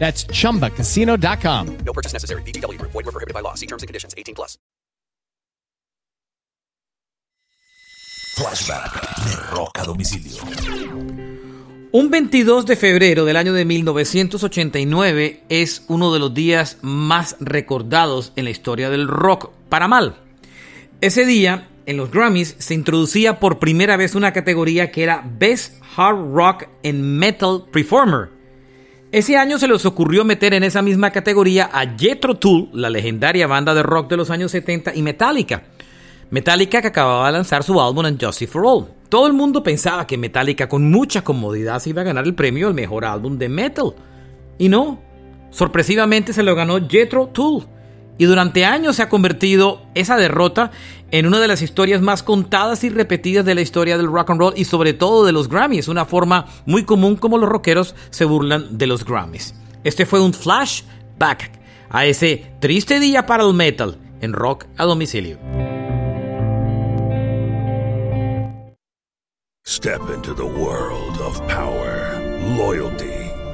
That's chumbacasino.com. No purchase necessary. VGW Group. Void were prohibited by law. See terms and conditions. 18 plus. Flashback de Rock a Domicilio. Un 22 de febrero del año de 1989 es uno de los días más recordados en la historia del rock, para mal. Ese día, en los Grammys, se introducía por primera vez una categoría que era Best Hard Rock and Metal Performer. Ese año se les ocurrió meter en esa misma categoría a Jethro Tull, la legendaria banda de rock de los años 70, y Metallica. Metallica que acababa de lanzar su álbum Justice for All. Todo el mundo pensaba que Metallica con mucha comodidad se iba a ganar el premio al mejor álbum de metal. Y no, sorpresivamente se lo ganó Jethro Tull. Y durante años se ha convertido esa derrota en una de las historias más contadas y repetidas de la historia del rock and roll y sobre todo de los Grammys, una forma muy común como los rockeros se burlan de los Grammys. Este fue un flashback a ese triste día para el metal en rock a domicilio. Step into the world of power, loyalty,